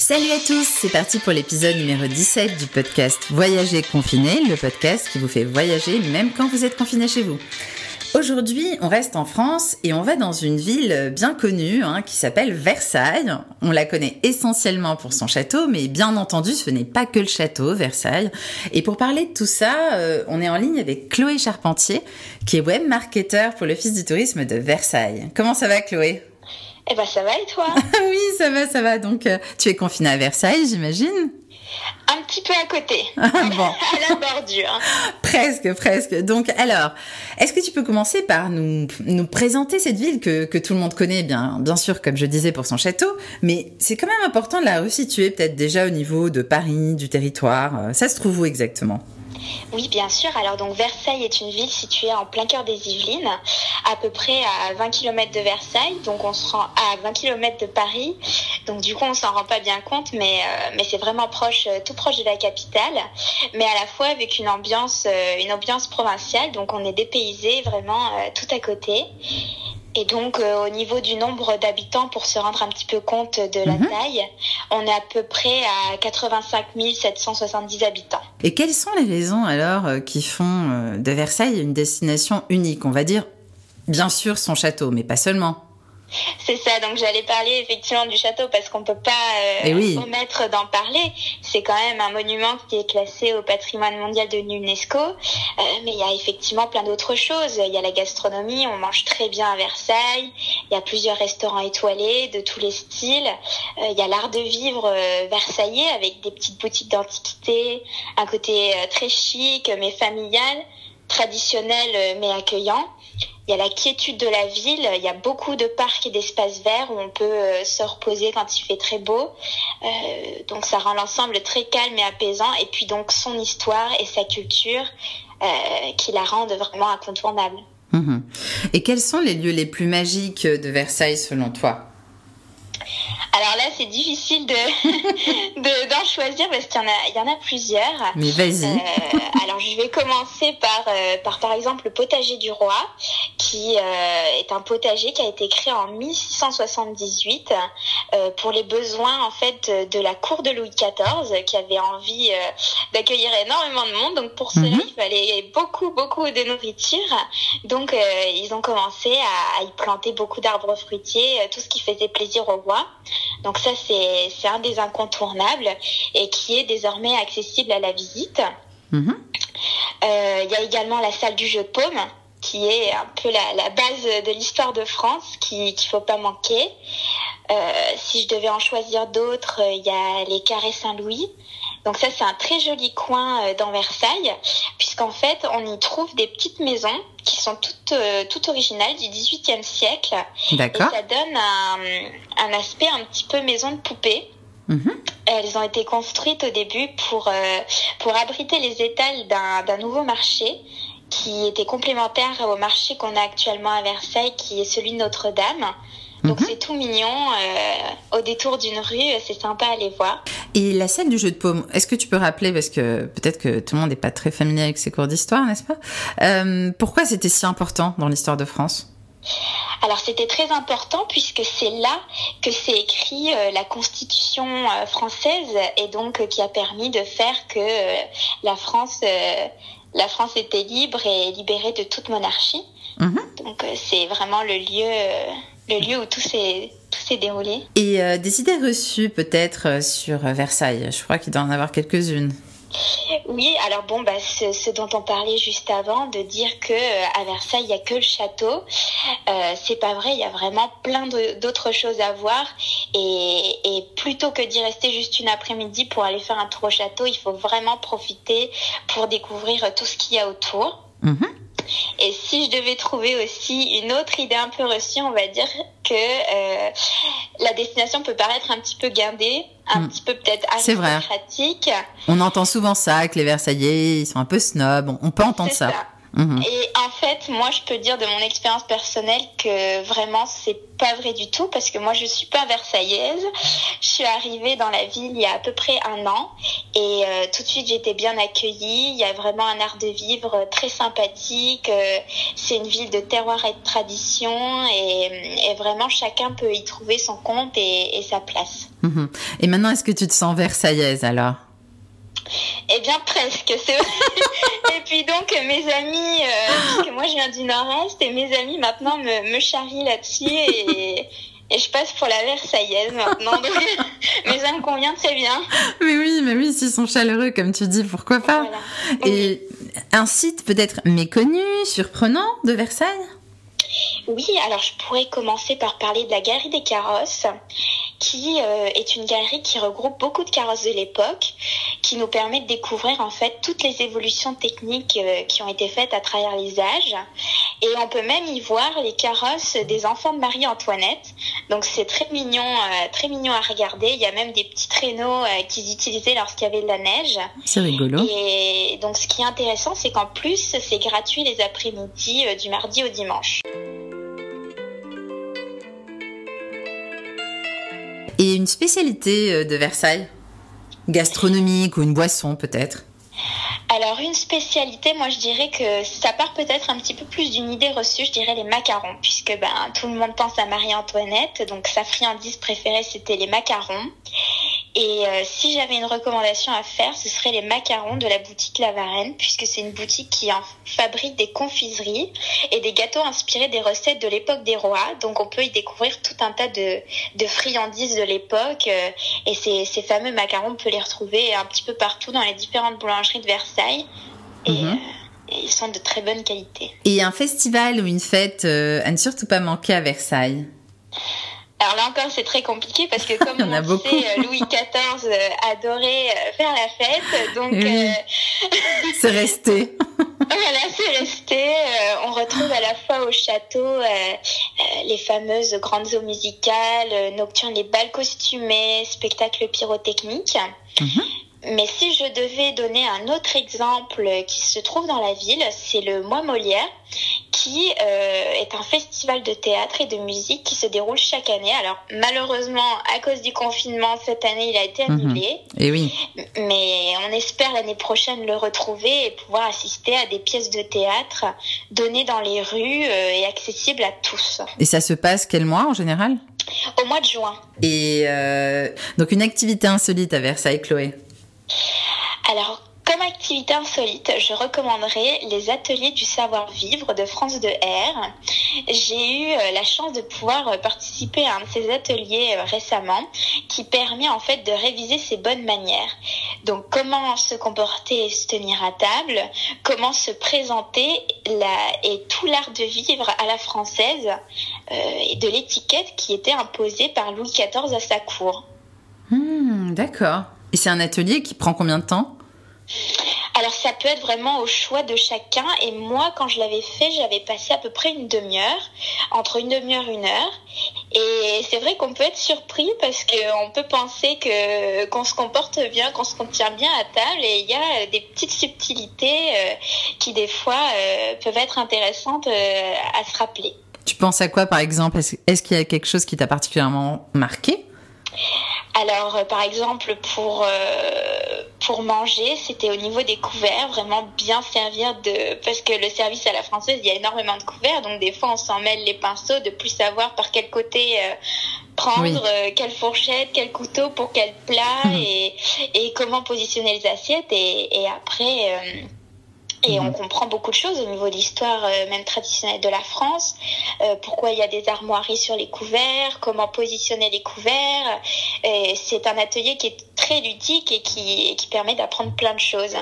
Salut à tous, c'est parti pour l'épisode numéro 17 du podcast Voyager confiné, le podcast qui vous fait voyager même quand vous êtes confiné chez vous. Aujourd'hui, on reste en France et on va dans une ville bien connue hein, qui s'appelle Versailles. On la connaît essentiellement pour son château, mais bien entendu, ce n'est pas que le château, Versailles. Et pour parler de tout ça, euh, on est en ligne avec Chloé Charpentier, qui est web marketeur pour l'Office du tourisme de Versailles. Comment ça va, Chloé? Eh ben, ça va et toi? Oui, ça va, ça va. Donc, euh, tu es confinée à Versailles, j'imagine? Un petit peu à côté, bon. à la bordure. presque, presque. Donc, alors, est-ce que tu peux commencer par nous, nous présenter cette ville que, que tout le monde connaît, bien, bien sûr, comme je disais, pour son château, mais c'est quand même important de la resituer peut-être déjà au niveau de Paris, du territoire. Ça se trouve où exactement? Oui, bien sûr. Alors donc Versailles est une ville située en plein cœur des Yvelines, à peu près à 20 km de Versailles. Donc on se rend à 20 km de Paris. Donc du coup on s'en rend pas bien compte, mais euh, c'est vraiment proche, euh, tout proche de la capitale, mais à la fois avec une ambiance, euh, une ambiance provinciale. Donc on est dépaysé vraiment tout à côté. Et donc, euh, au niveau du nombre d'habitants, pour se rendre un petit peu compte de la mhm. taille, on est à peu près à 85 770 habitants. Et quelles sont les raisons alors euh, qui font euh, de Versailles une destination unique? On va dire, bien sûr, son château, mais pas seulement. C'est ça, donc j'allais parler effectivement du château parce qu'on peut pas euh, eh omettre d'en parler. C'est quand même un monument qui est classé au patrimoine mondial de l'UNESCO, euh, mais il y a effectivement plein d'autres choses. Il y a la gastronomie, on mange très bien à Versailles, il y a plusieurs restaurants étoilés de tous les styles, euh, il y a l'art de vivre euh, versaillais avec des petites boutiques d'antiquité, un côté euh, très chic mais familial, traditionnel mais accueillant. Il y a la quiétude de la ville, il y a beaucoup de parcs et d'espaces verts où on peut euh, se reposer quand il fait très beau. Euh, donc ça rend l'ensemble très calme et apaisant. Et puis donc son histoire et sa culture euh, qui la rendent vraiment incontournable. Mhm. Et quels sont les lieux les plus magiques de Versailles selon toi? Alors là, c'est difficile de d'en choisir parce qu'il y en a il y en a plusieurs. Mais vas-y. Euh, alors je vais commencer par euh, par par exemple le potager du roi, qui euh, est un potager qui a été créé en 1678 pour les besoins en fait de la cour de Louis XIV, qui avait envie d'accueillir énormément de monde. Donc pour cela, mhm. il fallait beaucoup beaucoup de nourriture. Donc ils ont commencé à, à y planter beaucoup d'arbres fruitiers, tout ce qui faisait plaisir au roi. Donc ça, c'est un des incontournables et qui est désormais accessible à la visite. Mhm. Euh, il y a également la salle du jeu de paume qui est un peu la, la base de l'histoire de France, qu'il ne faut pas manquer. Euh, si je devais en choisir d'autres, il y a les Carrés Saint-Louis. Donc ça, c'est un très joli coin euh, dans Versailles, puisqu'en fait, on y trouve des petites maisons qui sont toutes, euh, toutes originales du XVIIIe siècle. D'accord. Et ça donne un, un aspect un petit peu maison de poupée. Mhm. Elles ont été construites au début pour, pour abriter les étals d'un nouveau marché qui était complémentaire au marché qu'on a actuellement à Versailles, qui est celui de Notre-Dame. Donc mhm. c'est tout mignon, euh, au détour d'une rue, c'est sympa à aller voir. Et la scène du jeu de paume, est-ce que tu peux rappeler, parce que peut-être que tout le monde n'est pas très familier avec ces cours d'histoire, n'est-ce pas? Euh, Pourquoi c'était si important dans l'histoire de France? Alors c'était très important puisque c'est là que s'est écrit euh, la Constitution euh, française et donc euh, qui a permis de faire que la France la France était libre et libérée de toute monarchie. Mhm. Donc c'est vraiment le lieu le lieu où tout s'est tout s'est déroulé. Et euh, des idées reçues peut-être euh, sur euh, Versailles. Je crois qu'il doit en avoir quelques-unes. Oui, alors bon, bah, ce, dont on parlait juste avant, de dire que à Versailles il y a que le château, euh, c'est pas vrai. Il y a vraiment plein d'autres choses à voir. Et, et plutôt que d'y rester juste une après-midi pour aller faire un tour au château, il faut vraiment profiter pour découvrir tout ce qu'il y a autour. Mhm. Et si je devais trouver aussi une autre idée un peu reçue, on va dire que euh, la destination peut paraître un petit peu guindée, un hmm. petit peu peut-être aristocratique. On entend souvent ça, que les Versaillais, ils sont un peu snobs. On peut entendre ça. Mhm. Et en fait, moi, je peux dire de mon expérience personnelle que vraiment, c'est pas vrai du tout parce que moi, je suis pas versaillaise. Je suis arrivée dans la ville il y a à peu près un an et euh, tout de suite, été bien accueillie. Il y a vraiment un art de vivre très sympathique. Euh, c'est une ville de terroir et de tradition et, et, vraiment, chacun peut y trouver son compte et, et sa place. Mhm. Et maintenant, est-ce que tu te sens versaillaise alors? Eh bien, presque, c'est et puis donc, mes amis, euh, parce que moi je viens du Nord-Est, et mes amis maintenant me, me charrient là-dessus, et, et je passe pour la Versaillaise maintenant. Donc, mais ça me convient très bien. Mais oui, mais oui, s'ils sont chaleureux, comme tu dis, pourquoi pas? Et un site peut-être méconnu, surprenant de Versailles? Oui, alors je pourrais commencer par parler de la Galerie des Carrosses, qui euh, est une galerie qui regroupe beaucoup de carrosses de l'époque, qui nous permet de découvrir en fait toutes les évolutions techniques euh, qui ont été faites à travers les âges. Et on peut même y voir les carrosses des enfants de Marie-Antoinette. Donc c'est très mignon, euh, très mignon à regarder. Il y a même des petits traîneaux qu'ils utilisaient lorsqu'il y avait de la neige. C'est rigolo. Et donc ce qui est intéressant, c'est qu'en plus c'est gratuit les après-midi du mardi au dimanche. Et une spécialité euh, de Versailles? Gastronomique ou une boisson peut-être? Alors une spécialité, moi je dirais que ça part peut-être un petit peu plus d'une idée reçue, je dirais les macarons, puisque ben tout le monde pense à Marie-Antoinette, donc sa friandise préférée c'était les macarons. Et euh, si j'avais une recommandation à faire, ce serait les macarons de la boutique La Varenne, puisque c'est une boutique qui en fabrique des confiseries et des gâteaux inspirés des recettes de l'époque des rois. Donc on peut y découvrir tout un tas de, de friandises de l'époque. Euh, et ces, ces fameux macarons, on peut les retrouver un petit peu partout dans les différentes boulangeries de Versailles. Et, mhm. euh, ils sont de très bonne qualité. Et un festival ou une fête à ne surtout pas manquer à Versailles? Alors là encore, c'est très compliqué parce que comme on, on sait, euh, Louis XIV euh, adorait euh, faire la fête, donc c'est resté. voilà, c'est resté. on retrouve à la fois au château les fameuses grandes eaux musicales, nocturnes, les balles costumés, spectacles pyrotechniques. Mhm. Mais si je devais donner un autre exemple qui se trouve dans la ville, c'est le Mois Molière, qui euh, est un festival de théâtre et de musique qui se déroule chaque année. Alors malheureusement, à cause du confinement, cette année, il a été mhm. annulé. Et oui. Mais on espère l'année prochaine le retrouver et pouvoir assister à des pièces de théâtre données dans les rues euh, et accessibles à tous. Et ça se passe quel mois en général? Au mois de juin. Et euh, donc une activité insolite à Versailles, Chloé? Alors, comme activité insolite, je recommanderais les ateliers du savoir-vivre de France de R. J'ai eu euh, la chance de pouvoir euh, participer à un de ces ateliers euh, récemment qui permet en fait de réviser ses bonnes manières. Donc comment se comporter et se tenir à table, comment se présenter et tout l'art de vivre à la française et de l'étiquette qui était imposée par Louis XIV à sa cour. Hmm, d'accord. Et c'est un atelier qui prend combien de temps? Alors ça peut être vraiment au choix de chacun. Et moi quand je l'avais fait j'avais passé à peu près une demi-heure, entre une demi-heure et une heure. Et c'est vrai qu'on peut être surpris parce qu'on peut penser que qu'on se comporte bien, qu'on se tient bien à table. Et il y a des petites subtilités euh, qui des fois euh, peuvent être intéressantes euh, à se rappeler. Tu penses à quoi par exemple? Est-ce qu'il y a quelque chose qui t'a particulièrement marqué? Alors, euh, par exemple, pour euh, pour manger, c'était au niveau des couverts, vraiment bien servir de parce que le service à la française, il y a énormément de couverts, donc des fois on s'en mêle les pinceaux, de plus savoir par quel côté euh, prendre, quelle fourchette, quel couteau pour quel plat mhm. et et comment positionner les assiettes et et après et on mhm. comprend beaucoup de choses au niveau de l'histoire euh, même traditionnelle de la France, euh, pourquoi il y a des armoiries sur les couverts, comment positionner les couverts. C'est un atelier qui est très ludique et qui, qui permet d'apprendre plein de choses.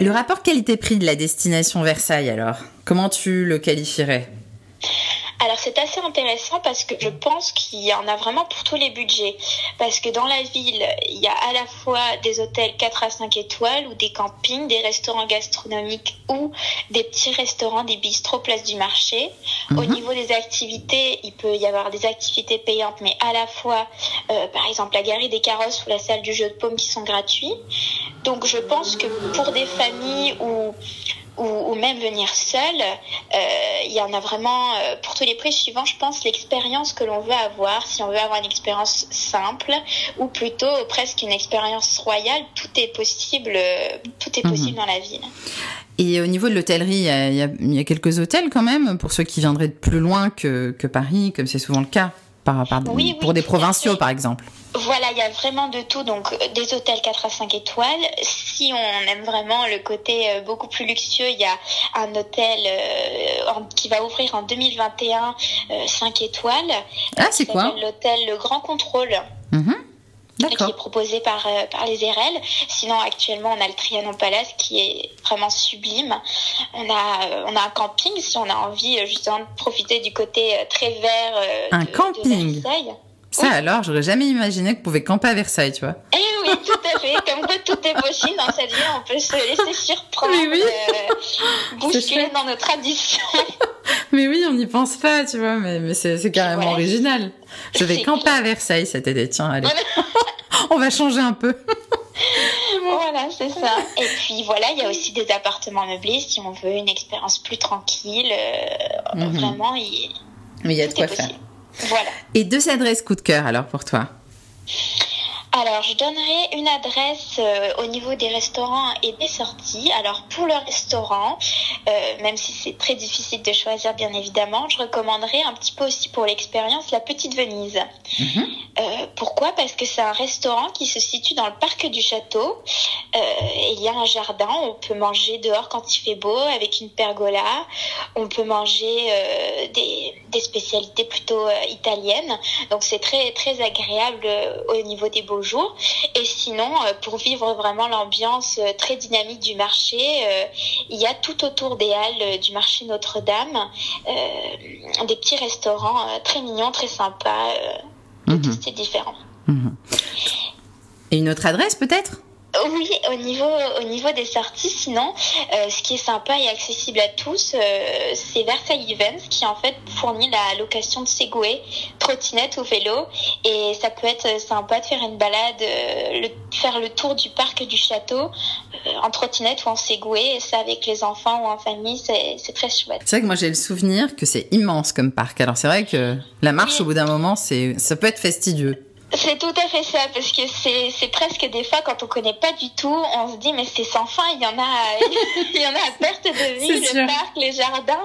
Le rapport qualité-prix de la destination Versailles alors, comment tu le qualifierais? C'est assez intéressant parce que je pense qu'il y en a vraiment pour tous les budgets. Parce que dans la ville, il y a à la fois des hôtels 4 à 5 étoiles ou des campings, des restaurants gastronomiques ou des petits restaurants, des bistrots place du marché. Au mhm. niveau des activités, il peut y avoir des activités payantes, mais à la fois, euh, par exemple, la galerie des carrosses ou la salle du jeu de paume qui sont gratuits. Donc je pense que pour des familles où ou, même venir seul, euh, il y en a vraiment euh, pour tous les prix suivants. Je pense l'expérience que l'on veut avoir, si on veut avoir une expérience simple ou plutôt presque une expérience royale, tout est possible, euh, tout est possible mhm. dans la ville. Et au niveau de l'hôtellerie, il y, a, quelques hôtels quand même pour ceux qui viendraient de plus loin que, que Paris, comme c'est souvent le cas par, pour des provinciaux, par exemple. Voilà, il y a vraiment de tout. Donc, euh, des hôtels 4 à 5 étoiles. Si on aime vraiment le côté euh, beaucoup plus luxueux, il y a un hôtel euh, qui va ouvrir en 2021 5 étoiles. Ah, c'est quoi L'hôtel Le Grand Contrôle. Mm qui est proposé par, par les RL. Sinon, actuellement, on a le Trianon Palace qui est vraiment sublime. On a, on a un camping si on a envie justement de profiter du côté très vert un camping. Versailles. Ça alors, j'aurais jamais imaginé qu'on pouvait camper à Versailles, tu vois. Eh oui, tout à fait. Comme quoi tout est possible dans cette vie, on peut se laisser surprendre, oui. euh, bousculer dans nos traditions. mais oui, on n'y pense pas, tu vois, mais, mais c'est carrément original. Je vais camper à Versailles cet été, tiens, allez. on va changer un peu. voilà, c'est ça. Et puis voilà, il y a aussi des appartements meublés si on veut une expérience plus tranquille. Euh, mhm. Vraiment, il, mais il y a de quoi faire. Voilà. Et deux adresses coup de cœur alors pour toi? Alors, je donnerai une adresse euh, au niveau des restaurants et des sorties. Alors, pour le restaurant, euh, même si c'est très difficile de choisir, bien évidemment, je recommanderais un petit peu aussi pour l'expérience la Petite Venise. Mhm. Euh, pourquoi? Parce que c'est un restaurant qui se situe dans le parc du château. il y a un jardin, on peut manger dehors quand il fait beau avec une pergola. On peut manger des, des, spécialités plutôt italiennes. Donc, c'est très, très agréable au niveau des beaux jours. Et sinon, euh, pour vivre vraiment l'ambiance euh, très dynamique du marché, euh, il y a tout autour des halles du marché Notre-Dame des petits restaurants très mignons, très sympas, de mhm. différents. Mhm. Et une autre adresse peut-être? Oui, au niveau, au niveau des sorties, sinon, euh, ce qui est sympa et accessible à tous, euh, c'est Versailles Events qui en fait fournit la location de Segway, trottinette ou vélo. Et ça peut être sympa de faire une balade, euh, le, faire le tour du parc du château en trottinette ou en Segway. Et ça, avec les enfants ou en famille, c'est très chouette. C'est vrai que moi j'ai le souvenir que c'est immense comme parc. Alors c'est vrai que la marche au bout d'un moment, c'est ça peut être fastidieux. C'est tout à fait ça, parce que c'est presque des fois quand on connaît pas du tout, on se dit mais c'est sans fin, il y en a, il y en a à perte de vue, le parc, les jardins.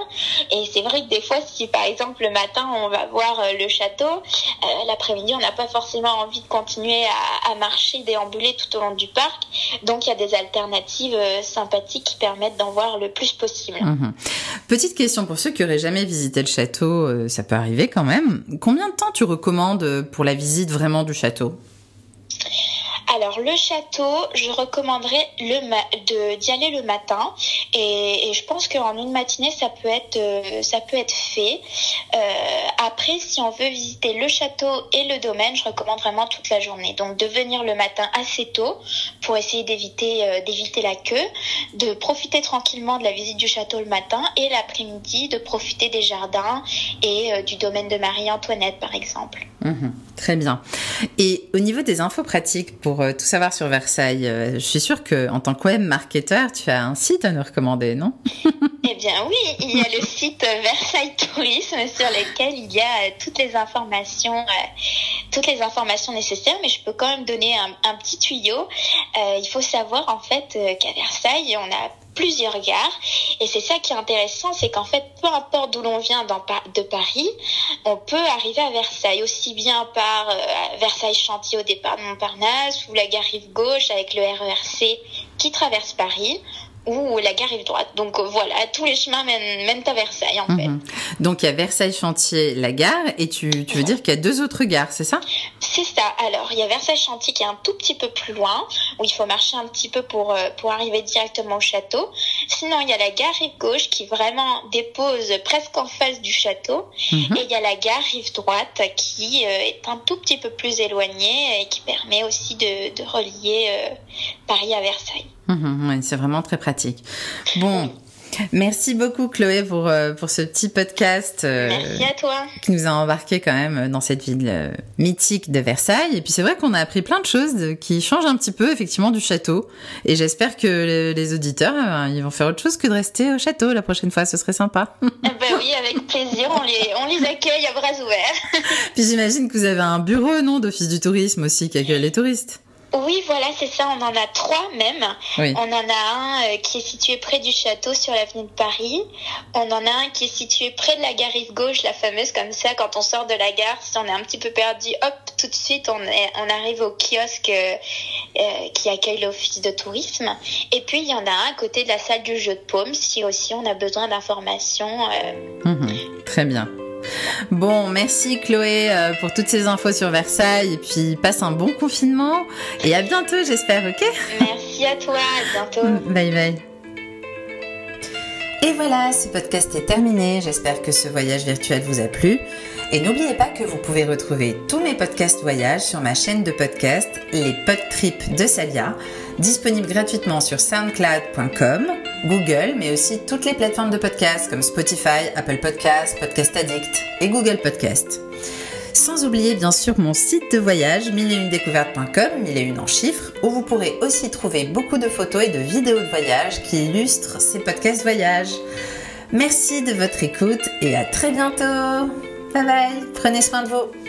Et c'est vrai que des fois, si par exemple le matin on va voir euh, le château, euh, l'après-midi on n'a pas forcément envie de continuer à, à, marcher, déambuler tout au long du parc. Donc il y a des alternatives euh, sympathiques qui permettent d'en voir le plus possible. Mhm. Petite question pour ceux qui auraient jamais visité le château, ça peut arriver quand même. Combien de temps tu recommandes pour la visite vraiment du château alors le château, je recommanderais le d'y aller le matin et, je pense qu'en une matinée ça peut être euh, ça peut être fait. Euh, après, si on veut visiter le château et le domaine, je recommande vraiment toute la journée. Donc de venir le matin assez tôt pour essayer d'éviter euh, d'éviter la queue, de profiter tranquillement de la visite du château le matin et l'après-midi de profiter des jardins et du domaine de Marie-Antoinette par exemple. Mhm. Très bien. Et au niveau des infos pratiques pour euh, tout savoir sur Versailles, euh, je suis sûre que en tant que marketeur, tu as un site à nous recommander, non? Eh bien oui, il y a le site Versailles Tourisme sur lequel il y a euh, toutes les informations, toutes les informations nécessaires. Mais je peux quand même donner un, petit tuyau. il faut savoir en fait qu'à Versailles, on a plusieurs gares. Et c'est ça qui est intéressant, c'est qu'en fait, peu importe d'où l'on vient dans, de Paris, on peut arriver à Versailles, aussi bien par euh, Versailles Chantier au départ de Montparnasse, ou la gare Rive Gauche avec le RERC qui traverse Paris, ou la gare rive droite. Donc euh, voilà, tous les chemins mènent, à Versailles en fait. Mhm. Donc il y a Versailles Chantier, la gare, et tu, tu veux dire qu'il y a deux autres gares, c'est ça? C'est ça. Alors il y a Versailles Chantier qui est un tout petit peu plus loin, où il faut marcher un petit peu pour, euh, pour arriver directement au château. Sinon il y a la gare rive gauche qui vraiment dépose presque en face du château. Mhm. Et il y a la gare rive droite qui euh, est un tout petit peu plus éloignée et qui permet aussi de, de relier Paris à Versailles. Mhm, c'est vraiment très pratique. Bon. Merci beaucoup Chloé pour, euh, pour ce petit podcast. Euh, Merci à toi. Qui nous a embarqué quand même dans cette ville euh, mythique de Versailles. Et puis c'est vrai qu'on a appris plein de choses qui changent un petit peu effectivement du château. Et j'espère que les, auditeurs, ils vont faire autre chose que de rester au château la prochaine fois. Ce serait sympa. Ben oui, avec plaisir. On les, on les accueille à bras ouverts. puis j'imagine que vous avez un bureau, non, d'office du tourisme aussi qui accueille les touristes. Oui, voilà, c'est ça. On en a trois même. On en a un euh, qui est situé près du château sur l'avenue de Paris. On en a un qui est situé près de la gare Rive Gauche, la fameuse comme ça. Quand on sort de la gare, si on est un petit peu perdu, hop, tout de suite, on, est, on arrive au kiosque euh, euh, qui accueille l'office de tourisme. Et puis, il y en a un à côté de la salle du jeu de paume, si aussi on a besoin d'informations. Mhm. très bien. Bon, merci Chloé euh, pour toutes ces infos sur Versailles et puis passe un bon confinement et à bientôt j'espère, ok Merci à toi, à bientôt. Bye bye. Et voilà, ce podcast est terminé. J'espère que ce voyage virtuel vous a plu. Et n'oubliez pas que vous pouvez retrouver tous mes podcasts voyage sur ma chaîne de podcast, les Podtrips de Salia, disponible gratuitement sur soundcloud.com, Google, mais aussi toutes les plateformes de podcasts comme Spotify, Apple Podcasts, Podcast Addict et Google Podcasts. Sans oublier bien sûr mon site de voyage, mille découvertescom 1001 en chiffres, où vous pourrez aussi trouver beaucoup de photos et de vidéos de voyage qui illustrent ces podcasts voyage. Merci de votre écoute et à très bientôt Bye bye, prenez soin de vous.